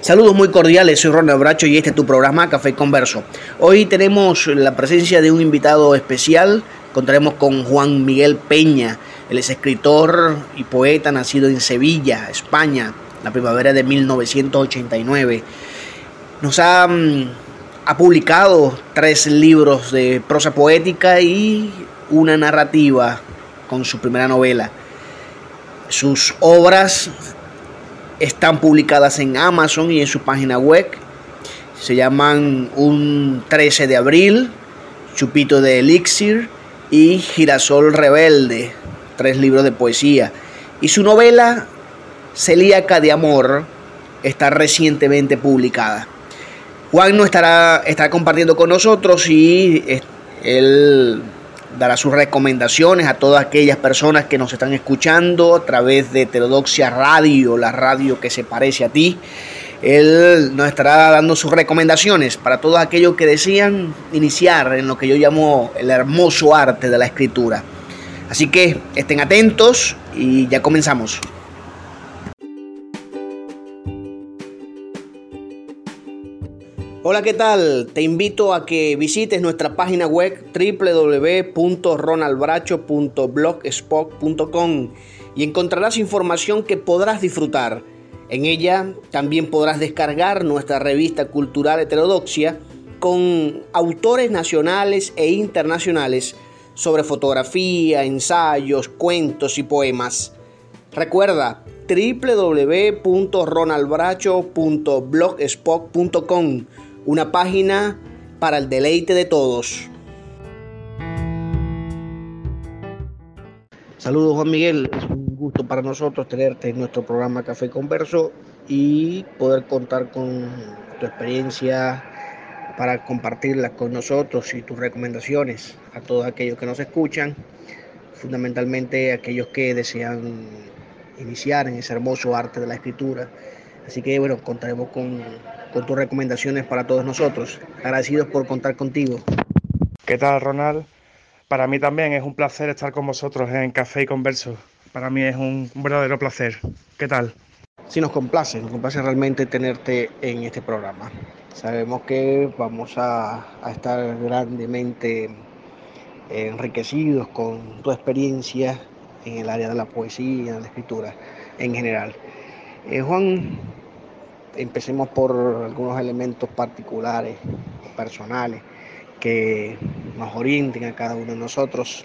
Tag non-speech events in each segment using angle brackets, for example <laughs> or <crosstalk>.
Saludos muy cordiales, soy Ronald Bracho y este es tu programa Café Converso. Hoy tenemos la presencia de un invitado especial, contaremos con Juan Miguel Peña, él es escritor y poeta nacido en Sevilla, España, la primavera de 1989. Nos ha, ha publicado tres libros de prosa poética y una narrativa con su primera novela. Sus obras están publicadas en Amazon y en su página web. Se llaman Un 13 de abril, Chupito de Elixir y Girasol Rebelde, tres libros de poesía. Y su novela Celíaca de Amor está recientemente publicada. Juan no estará, estará compartiendo con nosotros y él dará sus recomendaciones a todas aquellas personas que nos están escuchando a través de Heterodoxia Radio, la radio que se parece a ti. Él nos estará dando sus recomendaciones para todos aquellos que desean iniciar en lo que yo llamo el hermoso arte de la escritura. Así que estén atentos y ya comenzamos. Hola, ¿qué tal? Te invito a que visites nuestra página web www.ronalbracho.blogspot.com y encontrarás información que podrás disfrutar. En ella también podrás descargar nuestra revista cultural heterodoxia con autores nacionales e internacionales sobre fotografía, ensayos, cuentos y poemas. Recuerda www.ronalbracho.blogspot.com una página para el deleite de todos. Saludos Juan Miguel, es un gusto para nosotros tenerte en nuestro programa Café Converso y poder contar con tu experiencia para compartirla con nosotros y tus recomendaciones a todos aquellos que nos escuchan, fundamentalmente aquellos que desean iniciar en ese hermoso arte de la escritura. Así que bueno, contaremos con con tus recomendaciones para todos nosotros. Agradecidos por contar contigo. ¿Qué tal, Ronald? Para mí también es un placer estar con vosotros en Café y Converso. Para mí es un, verdadero placer. ¿Qué tal? Sí, nos complace, nos complace realmente tenerte en este programa. Sabemos que vamos a, estar grandemente enriquecidos con tu experiencia en el área de la poesía, de la escritura en general. Eh, Juan, empecemos por algunos elementos particulares, personales, que nos orienten a cada uno de nosotros.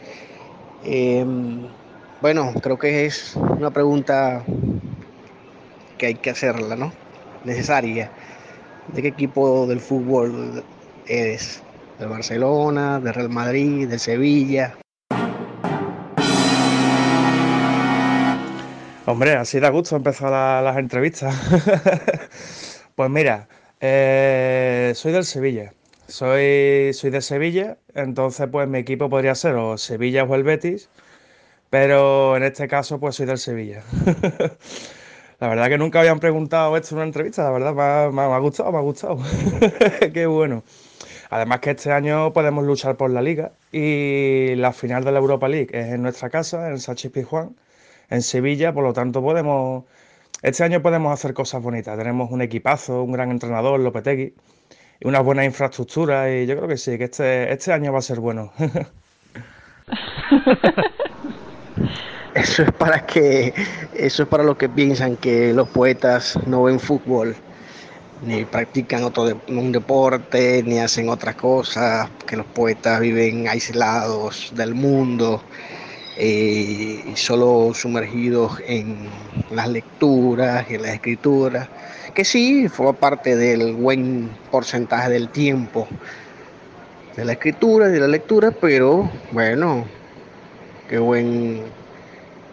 Em, bueno, creo que es una pregunta que hay que hacerla, ¿no? Necesaria. ¿De qué equipo del fútbol eres? ¿Del Barcelona, del Real Madrid, del Sevilla? Hombre, así da gusto empezar las entrevistas. <laughs> pues mira, eh, soy del Sevilla. Soy, soy de Sevilla, entonces pues mi equipo podría ser o Sevilla o el Betis, pero en este caso pues soy del Sevilla. <laughs> la verdad que nunca habían preguntado esto en una entrevista, la verdad me ha, gustado, me ha gustado. <laughs> Qué bueno. Además que este año podemos luchar por la liga y la final de la Europa League es en nuestra casa, en Sánchez Pizjuán en Sevilla, por lo tanto podemos, este año podemos hacer cosas bonitas. Tenemos un equipazo, un gran entrenador, Lopetegui, una buena infraestructura y yo creo que sí, que este, este año va a ser bueno. <laughs> Eso es para que, eso es para los que piensan que los poetas no ven fútbol, ni practican otro un deporte, ni hacen otras cosas, que los poetas viven aislados del mundo eh, solo sumergidos en las lecturas y en las escrituras, que sí fue parte del buen porcentaje del tiempo de la escritura y de la lectura, pero bueno, qué buen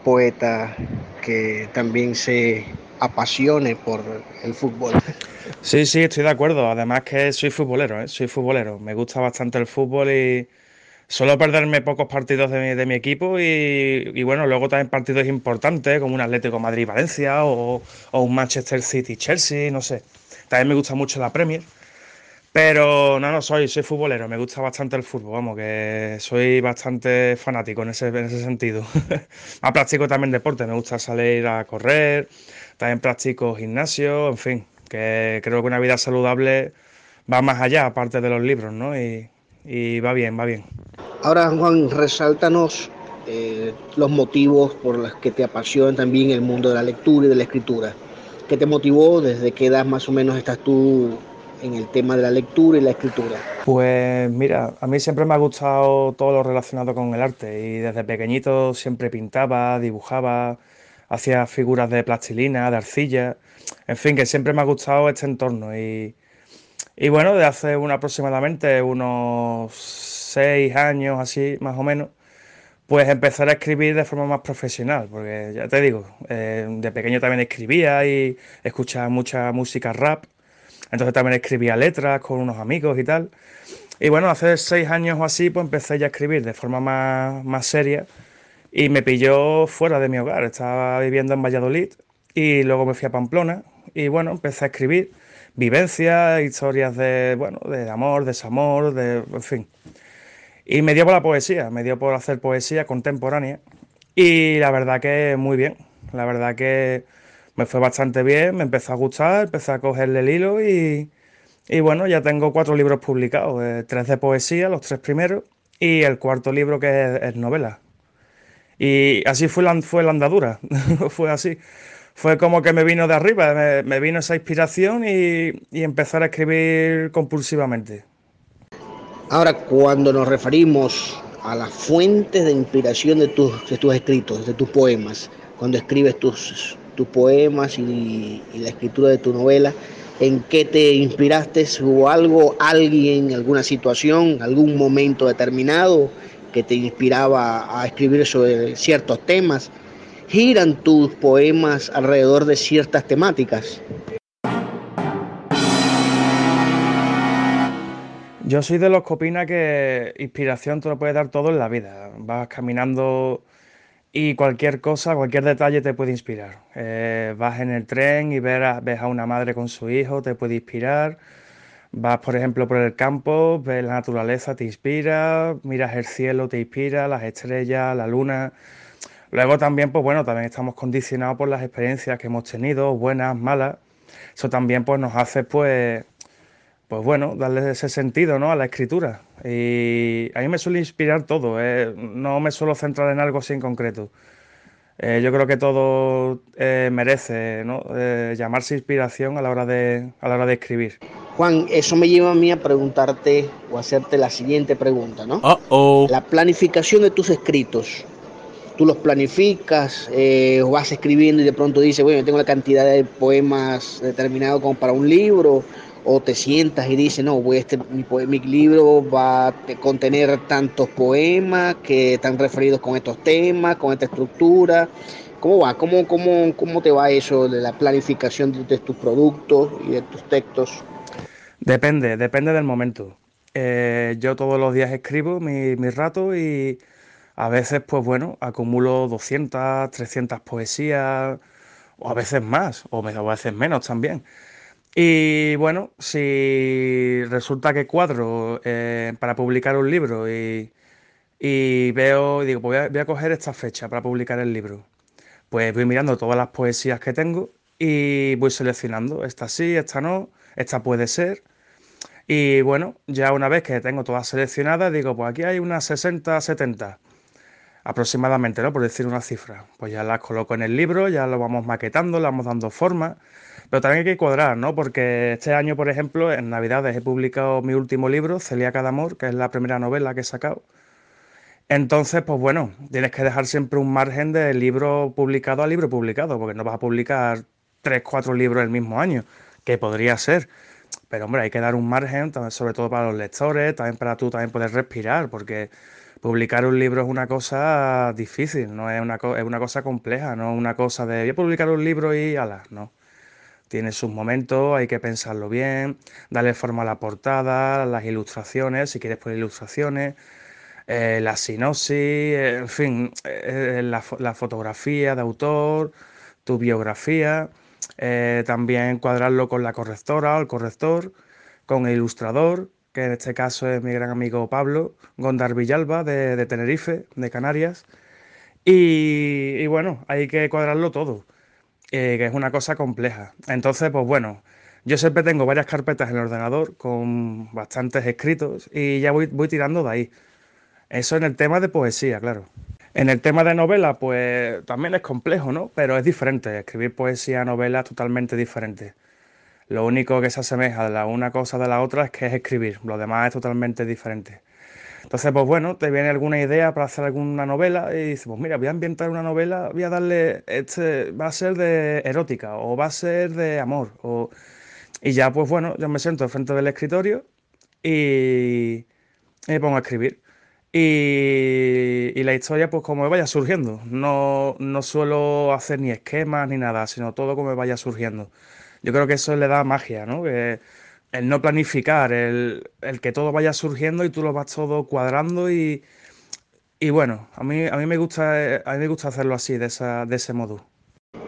poeta que también se apasione por el fútbol. Sí, sí, estoy de acuerdo. Además que soy futbolero, ¿eh? soy futbolero. Me gusta bastante el fútbol y Suelo perderme pocos partidos de mi, equipo y, bueno, luego también partidos importantes como un Atlético Madrid-Valencia o, un Manchester City-Chelsea, no sé. También me gusta mucho la Premier. Pero no, no, soy, soy futbolero, me gusta bastante el fútbol, vamos, que soy bastante fanático en ese, en ese sentido. <laughs> ah, practico también deporte, me gusta salir a correr, también practico gimnasio, en fin, que creo que una vida saludable va más allá, aparte de los libros, ¿no? Y, va bien, va bien. Ahora, Juan, resáltanos eh, los motivos por los que te apasiona también el mundo de la lectura y de la escritura. ¿Qué te motivó? ¿Desde qué edad más o menos estás tú en el tema de la lectura y la escritura? Pues mira, a mí siempre me ha gustado todo lo relacionado con el arte y desde pequeñito siempre pintaba, dibujaba, hacía figuras de plastilina, de arcilla, en fin, que siempre me ha gustado este entorno y, y bueno, de hace aproximadamente unos seis años así, más o menos, pues empezar a escribir de forma más profesional, porque ya te digo, eh, de pequeño también escribía y escuchaba mucha música rap, entonces también escribía letras con unos amigos y tal. Y bueno, hace seis años o así, pues empecé ya a escribir de forma más, más seria y me pilló fuera de mi hogar. Estaba viviendo en Valladolid y luego me fui a Pamplona y bueno, empecé a escribir vivencias, historias de, bueno, de amor, desamor, de, en fin. Y me dio por la poesía, me dio por hacer poesía contemporánea y la verdad que muy bien, la verdad que me fue bastante bien, me empezó a gustar, empecé a cogerle el hilo y, y bueno, ya tengo cuatro libros publicados, eh, tres de poesía, los tres primeros, y el cuarto libro que es, novela. Y así fue la, fue la andadura, <laughs> fue así. Fue como que me vino de arriba, me, vino esa inspiración y, y empezar a escribir compulsivamente. Ahora, cuando nos referimos a las fuentes de inspiración de tus, escritos, de tus poemas, cuando escribes tus, poemas y, la escritura de tu novela, en qué te inspiraste, hubo algo, alguien, alguna situación, algún momento determinado que te inspiraba a escribir sobre ciertos temas. ¿Giran tus poemas alrededor de ciertas temáticas? Yo soy de los que opina que inspiración te lo puede dar todo en la vida. Vas caminando y cualquier cosa, cualquier detalle te puede inspirar. Eh, vas en el tren y a, ves a una madre con su hijo, te puede inspirar. Vas, por ejemplo, por el campo, ves la naturaleza, te inspira. Miras el cielo, te inspira, las estrellas, la luna. Luego también, pues bueno, también estamos condicionados por las experiencias que hemos tenido, buenas, malas. Eso también pues nos hace pues pues bueno, darle ese sentido ¿no? a la escritura. Y a mí me suele inspirar todo, ¿eh? no me suelo centrar en algo así en concreto. Eh, yo creo que todo eh, merece ¿no? llamarse inspiración a la, hora de, a la hora de escribir. Juan, eso me lleva a mí a preguntarte o hacerte la siguiente pregunta, ¿no? La planificación de tus escritos. Tú los planificas o vas escribiendo y de pronto dices, bueno, tengo la cantidad de poemas determinado como para un libro o te sientas y dices, no, voy este, mi, mi, libro va a contener tantos poemas que están referidos con estos temas, con esta estructura. ¿Cómo va? ¿Cómo, cómo, cómo te va eso de la planificación de, tus productos y de tus textos? Depende, depende del momento. Eh, yo todos los días escribo mi, mi rato y a veces, pues bueno, acumulo 200, 300 poesías, o a veces más, o a veces menos también. Y bueno, si resulta que cuadro eh, para publicar un libro y, veo, digo, pues voy a, coger esta fecha para publicar el libro, pues voy mirando todas las poesías que tengo y voy seleccionando, esta sí, esta no, esta puede ser. Y bueno, ya una vez que tengo todas seleccionadas, digo, pues aquí hay unas 60, 70 aproximadamente, ¿no? Por decir una cifra. Pues ya las coloco en el libro, ya lo vamos maquetando, le vamos dando forma. Pero también hay que cuadrar, ¿no? Porque este año, por ejemplo, en Navidades he publicado mi último libro, Celíaca de Amor, que es la primera novela que he sacado. Entonces, pues bueno, tienes que dejar siempre un margen de libro publicado a libro publicado, porque no vas a publicar tres, cuatro libros el mismo año, que podría ser. Pero hombre, hay que dar un margen, sobre todo para los lectores, también para tú también poder respirar, porque publicar un libro es una cosa difícil, no es una, es una cosa compleja, no es una cosa de voy a publicar un libro y ala, no. Tiene sus momentos, hay que pensarlo bien, darle forma a la portada, las ilustraciones, si quieres poner ilustraciones, eh, la sinopsis, en fin, eh, la, fotografía de autor, tu biografía, eh, también cuadrarlo con la correctora o el corrector, con el ilustrador, que en este caso es mi gran amigo Pablo Gondar Villalba de, Tenerife, de Canarias. Y, bueno, hay que cuadrarlo todo. Eh, que es una cosa compleja. Entonces, pues bueno, Yo siempre tengo varias carpetas en el ordenador con bastantes escritos y ya voy, voy tirando de ahí. Eso en el tema de poesía, claro. En el tema de novela, pues también es complejo, ¿no? Pero es diferente. Escribir poesía, novela, totalmente diferente. Lo único que se asemeja de la una cosa de la otra es que es escribir. Lo demás es totalmente diferente. Entonces, pues bueno, te viene alguna idea para hacer alguna novela y dices, pues mira, voy a ambientar una novela, voy a darle, este va a ser de erótica o va a ser de amor. O... Y ya, pues bueno, yo me siento frente del escritorio y me pongo a escribir. Y, la historia, pues como me vaya surgiendo. No, no suelo hacer ni esquemas ni nada, sino todo como vaya surgiendo. Yo creo que eso le da magia, ¿no? El no planificar, el, que todo vaya surgiendo y tú lo vas todo cuadrando y, y bueno, a mí, a mí me gusta, a mí me gusta hacerlo así, de, esa, de ese modo.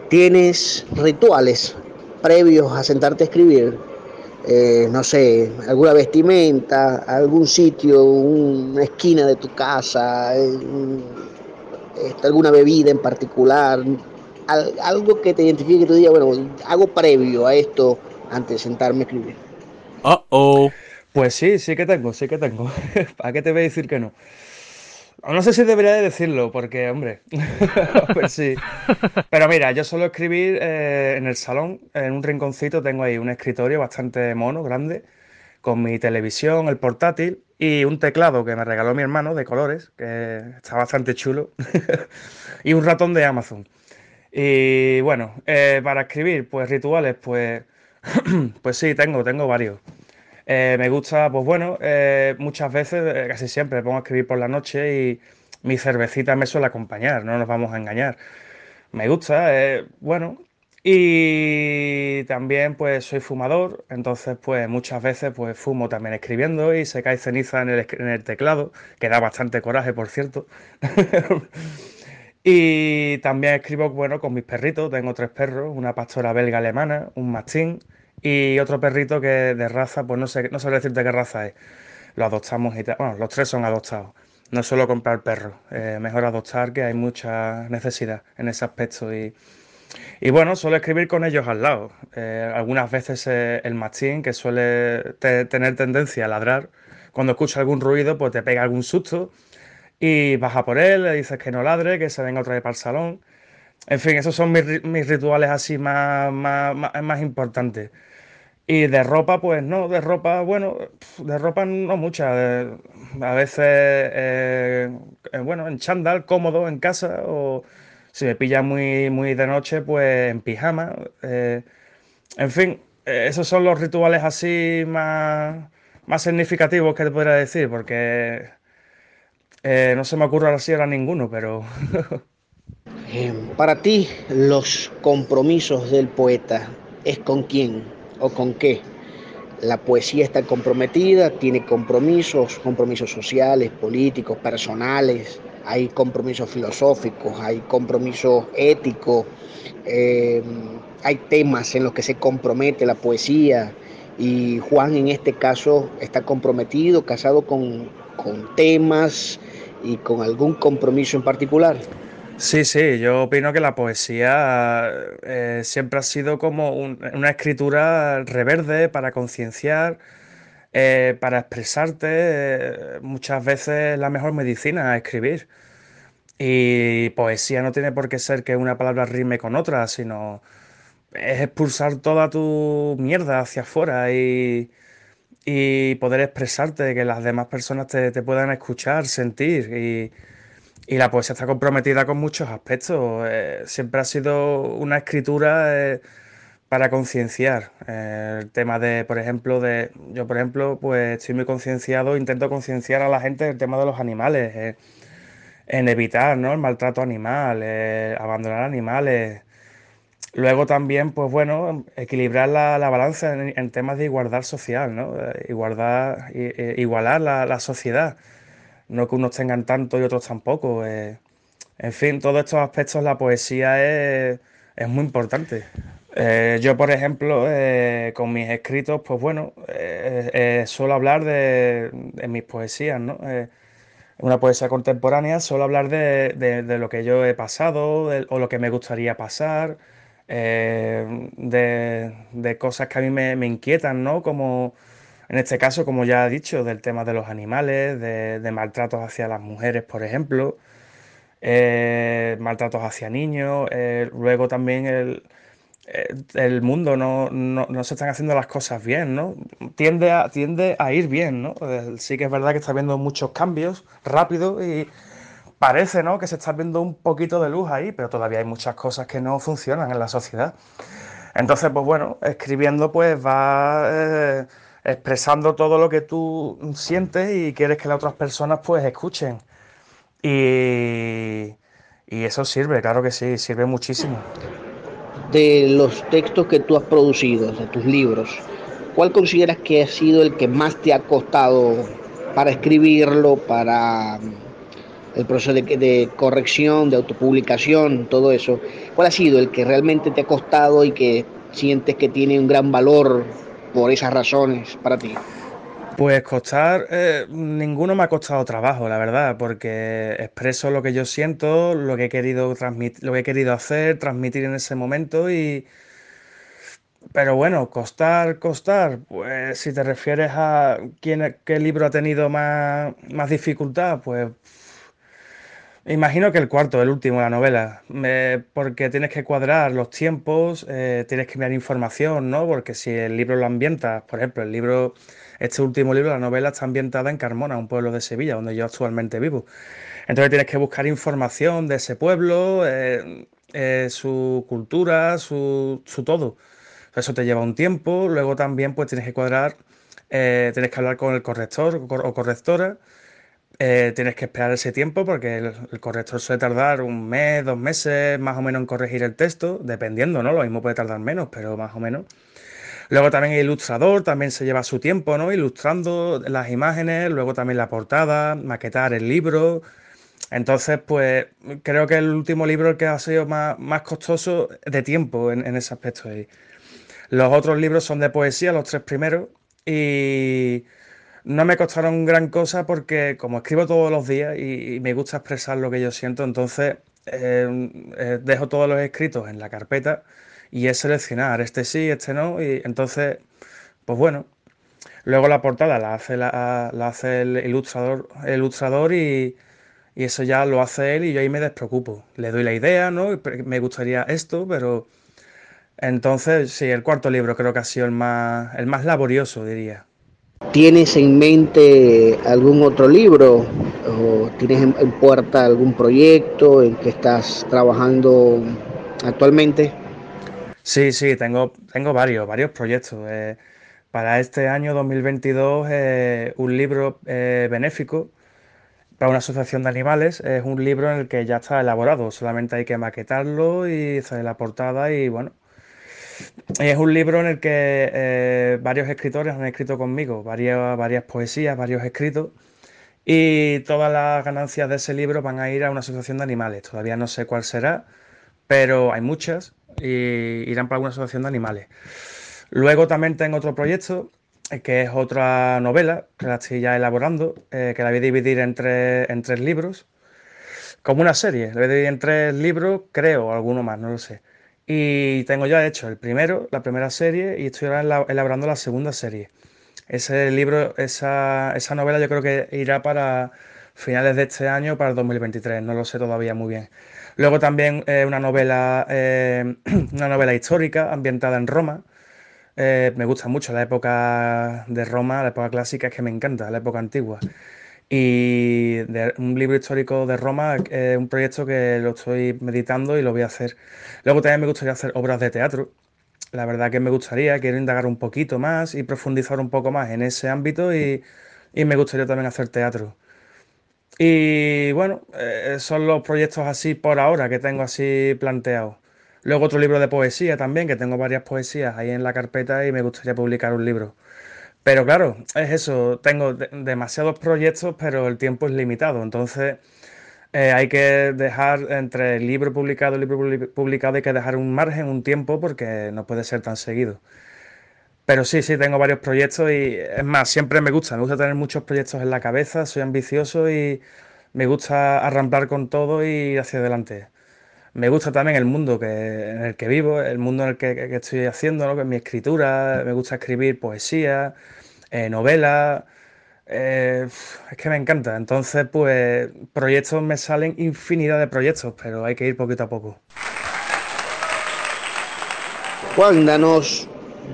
¿Tienes rituales previos a sentarte a escribir? Eh, no sé, alguna vestimenta, algún sitio, una esquina de tu casa, este, alguna bebida en particular, algo que te identifique que tú digas, bueno, hago previo a esto antes de sentarme a escribir. Uh oh. Pues sí, sí que tengo, sí que tengo. <laughs> ¿Para qué te voy a decir que no? No sé si debería de decirlo, porque, hombre, <laughs> pues sí. Pero mira, yo suelo escribir eh, en el salón, en un rinconcito, tengo ahí un escritorio bastante mono, grande, con mi televisión, el portátil y un teclado que me regaló mi hermano de colores, que está bastante chulo, <laughs> y un ratón de Amazon. Y bueno, eh, para escribir, pues rituales, pues, <clears throat> pues sí, tengo, tengo varios. Eh, me gusta, pues bueno, eh, muchas veces, casi siempre, me pongo a escribir por la noche y mi cervecita me suele acompañar, no nos vamos a engañar. Me gusta, bueno. Y también pues soy fumador, entonces pues muchas veces pues fumo también escribiendo y se cae ceniza en el, en el teclado, que da bastante coraje, por cierto. <laughs> y también escribo, bueno, con mis perritos, tengo tres perros, una pastora belga alemana, un mastín y otro perrito que de raza, pues no sé, no sé decirte qué raza es. Lo adoptamos y tal. Bueno, los tres son adoptados. No suelo comprar perros. Mejor adoptar que hay mucha necesidad en ese aspecto. Y, y bueno, suelo escribir con ellos al lado. Eh, algunas veces eh, el mastín, que suele tener tendencia a ladrar, cuando escucha algún ruido, pues te pega algún susto y baja por él, le dices que no ladre, que se venga otra vez para el salón. En fin, esos son mis, mis rituales así más, más, más, más importantes. Y de ropa, pues no, de ropa, bueno, de ropa no mucha. a veces, eh, eh, bueno, en chándal, cómodo en casa, o si me pilla muy, muy de noche, pues en pijama. Eh, en fin, esos son los rituales así más, más significativos que te podría decir, porque no se me ocurre ahora sí ninguno, pero... <laughs> Para ti, los compromisos del poeta, ¿es con quién? o con qué. La poesía está comprometida, tiene compromisos, compromisos sociales, políticos, personales, hay compromisos filosóficos, hay compromisos éticos, eh, hay temas en los que se compromete la poesía y Juan en este caso está comprometido, casado con, con temas y con algún compromiso en particular. Sí, sí, yo opino que la poesía eh, siempre ha sido como una escritura reverde para concienciar, eh, para expresarte. Eh, muchas veces la mejor medicina es escribir. Y poesía no tiene por qué ser que una palabra rime con otra, sino es expulsar toda tu mierda hacia afuera y, y poder expresarte, que las demás personas te, te puedan escuchar, sentir. Y, y la poesía está comprometida con muchos aspectos. Eh, siempre ha sido una escritura eh, para concienciar. Eh, el tema de, por ejemplo, de. Yo, por ejemplo, pues estoy muy concienciado, intento concienciar a la gente del tema de los animales, en evitar ¿no? el maltrato animal, abandonar animales. Luego también, pues bueno, equilibrar la, balanza en, temas de igualdad social, ¿no? Igualdad, igualar la, la sociedad no que unos tengan tanto y otros tampoco. Eh. en fin, todos estos aspectos la poesía es, muy importante. Eh, yo, por ejemplo, eh, con mis escritos, pues bueno, suelo hablar de, mis poesías, ¿no? una poesía contemporánea, suelo hablar de, lo que yo he pasado o lo que me gustaría pasar, eh, de, cosas que a mí me, inquietan, ¿no? Como en este caso, como ya he dicho, del tema de los animales, de, maltratos hacia las mujeres, por ejemplo, eh, maltratos hacia niños, eh, luego también el, el mundo no, no, se están haciendo las cosas bien, ¿no? Tiende a, tiende a ir bien, ¿no? Sí que es verdad que está habiendo muchos cambios rápidos y parece, ¿no? Que se está viendo un poquito de luz ahí, pero todavía hay muchas cosas que no funcionan en la sociedad. Entonces, pues bueno, escribiendo pues va eh, expresando todo lo que tú sientes y quieres que las otras personas pues escuchen. Y, y eso sirve, claro que sí, sirve muchísimo. De los textos que tú has producido, de tus libros, ¿cuál consideras que ha sido el que más te ha costado para escribirlo, para el proceso de, corrección, de autopublicación, todo eso, ¿cuál ha sido el que realmente te ha costado y que sientes que tiene un gran valor por esas razones para ti? Pues costar, eh, ninguno me ha costado trabajo, la verdad, porque expreso lo que yo siento, lo que he querido transmitir, lo que he querido hacer, transmitir en ese momento y, pero bueno, costar, costar, pues si te refieres a quién, qué libro ha tenido más, más dificultad, pues Imagino que el cuarto, el último, la novela, porque tienes que cuadrar los tiempos, eh, tienes que enviar información, ¿no? Porque si el libro lo ambientas, por ejemplo, el libro, este último libro, la novela está ambientada en Carmona, un pueblo de Sevilla, donde yo actualmente vivo. Entonces tienes que buscar información de ese pueblo, eh, eh, su cultura, su, su todo. Eso te lleva un tiempo, luego también pues tienes que cuadrar, tienes que hablar con el corrector o correctora eh, tienes que esperar ese tiempo porque el, corrector suele tardar un mes, dos meses más o menos en corregir el texto, dependiendo, ¿no? Lo mismo puede tardar menos, pero más o menos. Luego también el ilustrador también se lleva su tiempo, ¿no? Ilustrando las imágenes, luego también la portada, maquetar el libro. Entonces, pues creo que el último libro el que ha sido más, costoso de tiempo en, en ese aspecto. Los otros libros son de poesía, los tres primeros, y no me costaron gran cosa porque como escribo todos los días y, me gusta expresar lo que yo siento, entonces eh, eh, dejo todos los escritos en la carpeta y es seleccionar este sí, este no, y entonces, pues bueno, luego la portada la hace, la, hace el ilustrador, el ilustrador y, y, eso ya lo hace él y yo ahí me despreocupo. Le doy la idea, ¿no? Me gustaría esto, pero... Entonces, sí, el cuarto libro creo que ha sido el más, el más laborioso, diría. ¿Tienes en mente algún otro libro o tienes en, puerta algún proyecto en que estás trabajando actualmente? Sí, sí, tengo, tengo varios, varios proyectos. Eh, para este año 2022, eh, un libro eh, benéfico para una asociación de animales. Es un libro en el que ya está elaborado, solamente hay que maquetarlo y hacer la portada y bueno, es un libro en el que eh, varios escritores han escrito conmigo, varias, varias poesías, varios escritos, y todas las ganancias de ese libro van a ir a una asociación de animales. Todavía no sé cuál será, pero hay muchas y irán para una asociación de animales. Luego también tengo otro proyecto eh, que es otra novela que la estoy ya elaborando, eh, que la voy a dividir en tres, en tres libros, como una serie. La voy a dividir en tres libros, creo, alguno más, no lo sé. Y tengo ya hecho el primero, la primera serie, y estoy ahora elaborando la segunda serie. Ese libro, esa, esa novela yo creo que irá para finales de este año, para el 2023, no lo sé todavía muy bien. Luego también eh, una novela, eh, <clears throat> una novela histórica ambientada en Roma. Eh, me gusta mucho la época de Roma, la época clásica, es que me encanta, la época antigua. Y de, un libro histórico de Roma es un proyecto que lo estoy meditando y lo voy a hacer. Luego también me gustaría hacer obras de teatro. La verdad que me gustaría, quiero indagar un poquito más y profundizar un poco más en ese ámbito y, me gustaría también hacer teatro. Y bueno, eh, son los proyectos así por ahora que tengo así planteados. Luego otro libro de poesía también, que tengo varias poesías ahí en la carpeta y me gustaría publicar un libro. Pero claro, es eso, tengo demasiados proyectos, pero el tiempo es limitado. Entonces, eh, hay que dejar entre el libro publicado y el libro publicado, hay que dejar un margen, un tiempo, porque no puede ser tan seguido. Pero sí, sí, tengo varios proyectos y es más, siempre me gusta, me gusta tener muchos proyectos en la cabeza, soy ambicioso y me gusta arramplar con todo y hacia adelante. Me gusta también el mundo que, en el que vivo, el mundo en el que, estoy haciendo, ¿no? que mi escritura, me gusta escribir poesía, eh, novelas, eh, es que me encanta. Entonces, pues proyectos me salen infinidad de proyectos, pero hay que ir poquito a poco. Juan, danos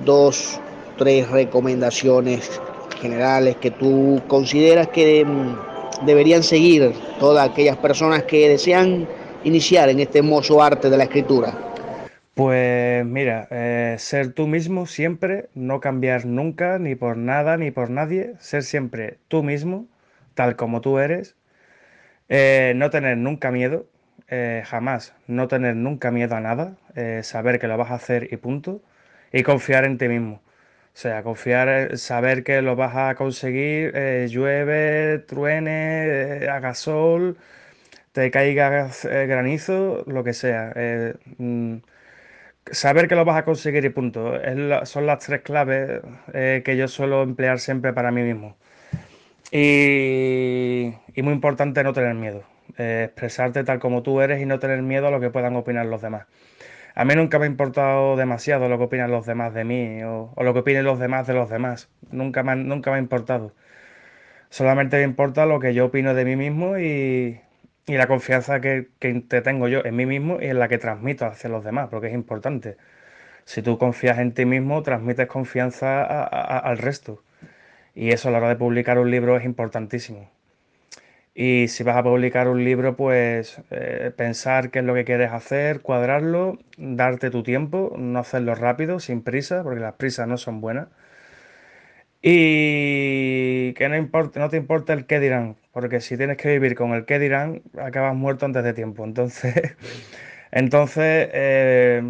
dos, tres recomendaciones generales que tú consideras que mm, deberían seguir todas aquellas personas que desean iniciar en este hermoso arte de la escritura? Pues mira, eh, ser tú mismo siempre, no cambiar nunca, ni por nada, ni por nadie, ser siempre tú mismo, tal como tú eres, eh, no tener nunca miedo, eh, jamás, no tener nunca miedo a nada, saber que lo vas a hacer y punto, y confiar en ti mismo. O sea, confiar, saber que lo vas a conseguir, llueve, truene, haga sol, te caiga eh, granizo, lo que sea. Eh, mm, saber que lo vas a conseguir y punto. son las tres claves eh, que yo suelo emplear siempre para mí mismo. Y, muy importante no tener miedo. expresarte tal como tú eres y no tener miedo a lo que puedan opinar los demás. A mí nunca me ha importado demasiado lo que opinan los demás de mí o, lo que opinen los demás de los demás. Nunca nunca me ha importado. Solamente me importa lo que yo opino de mí mismo y, y la confianza que, te tengo yo en mí mismo y en la que transmito hacia los demás, porque es importante. Si tú confías en ti mismo, transmites confianza al resto. Y eso a la hora de publicar un libro es importantísimo. Y si vas a publicar un libro, pues eh, pensar qué es lo que quieres hacer, cuadrarlo, darte tu tiempo, no hacerlo rápido, sin prisa, porque las prisas no son buenas. Y que no, importe, no te importa el qué dirán, porque si tienes que vivir con el qué dirán, acabas muerto antes de tiempo. Entonces, <laughs> entonces eh,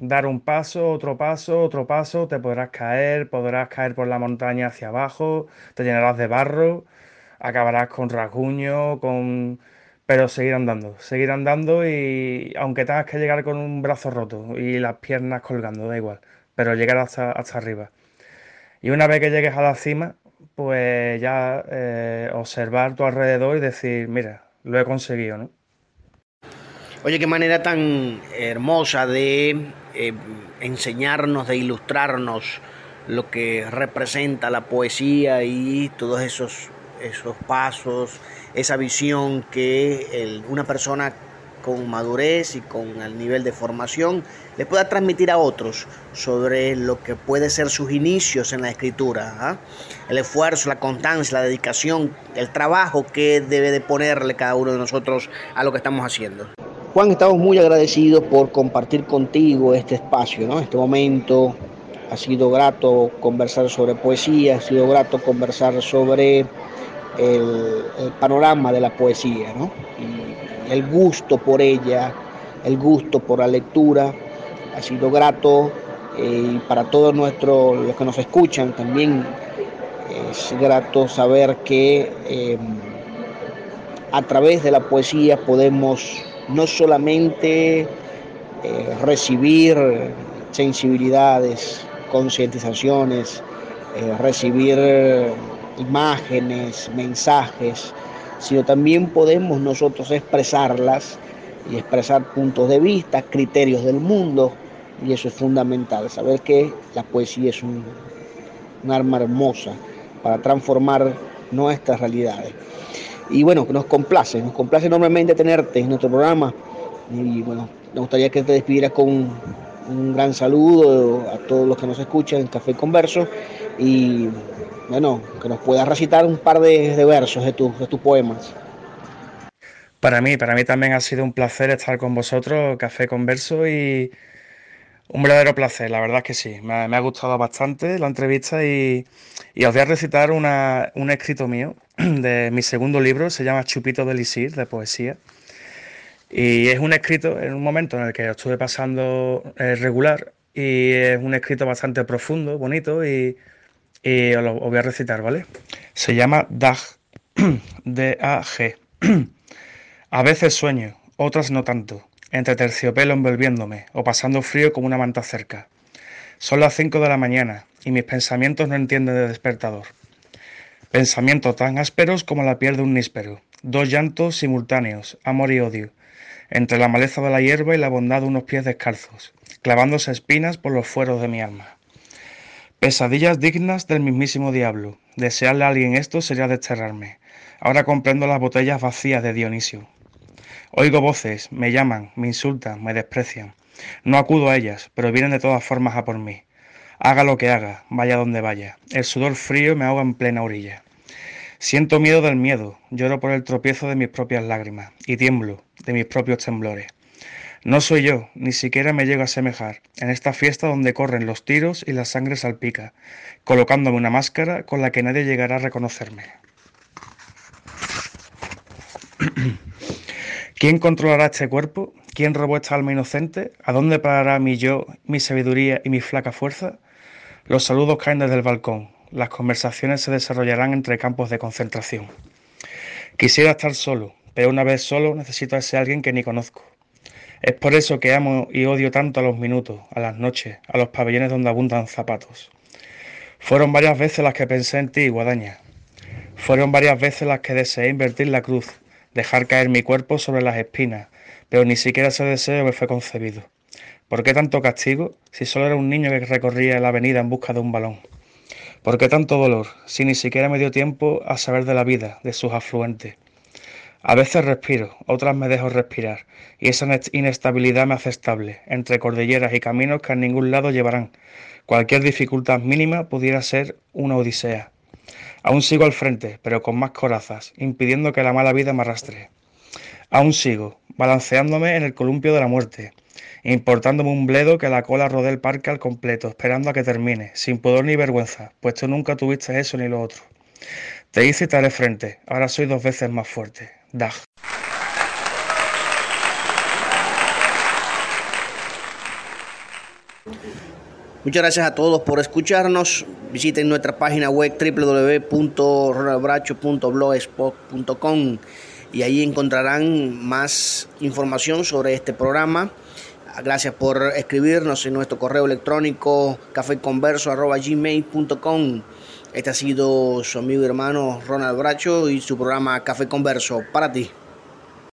dar un paso, otro paso, otro paso, te podrás caer, podrás caer por la montaña hacia abajo, te llenarás de barro, acabarás con rasguño, con... pero seguir andando, seguir andando y aunque tengas que llegar con un brazo roto y las piernas colgando, da igual, pero llegar hasta, hasta arriba. Y una vez que llegues a la cima, pues ya eh, observar tu alrededor y decir, mira, lo he conseguido, ¿no? Oye, qué manera tan hermosa de eh, enseñarnos, de ilustrarnos lo que representa la poesía y todos esos, esos pasos, esa visión que una persona con madurez y con el nivel de formación le pueda transmitir a otros sobre lo que puede ser sus inicios en la escritura, ¿ah? el esfuerzo, la constancia, la dedicación, el trabajo que debe de ponerle cada uno de nosotros a lo que estamos haciendo. Juan, estamos muy agradecidos por compartir contigo este espacio, ¿no? este momento. Ha sido grato conversar sobre poesía, ha sido grato conversar sobre el, panorama de la poesía, ¿no? El gusto por ella, el gusto por la lectura. Ha sido grato eh, y para todos nuestros, los que nos escuchan también es grato saber que em, a través de la poesía podemos no solamente eh, recibir sensibilidades, concientizaciones, eh, recibir imágenes, mensajes, sino también podemos nosotros expresarlas y expresar puntos de vista, criterios del mundo, y eso es fundamental, saber que la poesía es un, arma hermosa para transformar nuestras realidades. Y bueno, nos complace, nos complace enormemente tenerte en nuestro programa y bueno, me gustaría que te despidieras con un gran saludo a todos los que nos escuchan en Café Converso y bueno, que nos puedas recitar un par de, versos de, de tus poemas. Para mí, para mí también ha sido un placer estar con vosotros, Café Converso, y un verdadero placer, la verdad es que sí. Me, ha gustado bastante la entrevista y, os voy a recitar un escrito mío <clears throat> de mi segundo libro, se llama Chupito del Isir, de poesía. Y es un escrito en un momento en el que estuve pasando eh, regular y es un escrito bastante profundo, bonito y os lo voy a recitar, ¿vale? Se llama DAG, <clears throat> D-A-G. <clears throat> a veces sueño, otras no tanto, entre terciopelo envolviéndome o pasando frío como una manta cerca. Son las 5 de la mañana y mis pensamientos no entienden de despertador. Pensamientos tan ásperos como la piel de un níspero, dos llantos simultáneos, amor y odio. entre la maleza de la hierba y la bondad de unos pies descalzos, clavándose espinas por los fueros de mi alma. Pesadillas dignas del mismísimo diablo. Desearle a alguien esto sería desterrarme. Ahora comprendo las botellas vacías de Dionisio. Oigo voces, me llaman, me insultan, me desprecian. No acudo a ellas, pero vienen de todas formas a por mí. Haga lo que haga, vaya donde vaya. El sudor frío me ahoga en plena orilla. Siento miedo del miedo, lloro por el tropiezo de mis propias lágrimas y tiemblo de mis propios temblores. No soy yo, ni siquiera me llego a semejar, en esta fiesta donde corren los tiros y la sangre salpica, colocándome una máscara con la que nadie llegará a reconocerme. <clears throat> ¿Quién controlará este cuerpo? ¿Quién robó esta alma inocente? ¿A dónde parará mi yo, mi sabiduría y mi flaca fuerza? Los saludos caen desde el balcón. Las conversaciones se desarrollarán entre campos de concentración. Quisiera estar solo, pero una vez solo necesito a ese alguien que ni conozco. Es por eso que amo y odio tanto a los minutos, a las noches, a los pabellones donde abundan zapatos. Fueron varias veces las que pensé en ti, guadaña. Fueron varias veces las que deseé invertir la cruz, dejar caer mi cuerpo sobre las espinas, pero ni siquiera ese deseo me fue concebido. ¿Por qué tanto castigo si solo era un niño que recorría la avenida en busca de un balón? ¿Por qué tanto dolor si ni siquiera me dio tiempo a saber de la vida, de sus afluentes? A veces respiro, otras me dejo respirar, y esa inestabilidad me hace estable, entre cordilleras y caminos que a ningún lado llevarán. Cualquier dificultad mínima pudiera ser una odisea. Aún sigo al frente, pero con más corazas, impidiendo que la mala vida me arrastre. Aún sigo, balanceándome en el columpio de la muerte, importándome un bledo que la cola rodee el parque al completo, esperando a que termine, sin pudor ni vergüenza, pues tú nunca tuviste eso ni lo otro. Te hice y te haré frente, ahora soy dos veces más fuerte. Dag. Muchas gracias a todos por escucharnos. Visiten nuestra página web www.ronalbracho.blogspot.com y ahí encontrarán más información sobre este programa Gracias por escribirnos en nuestro correo electrónico cafeconverso.gmail.com. Este ha sido su amigo y hermano Ronald Bracho y su programa Café Converso para ti.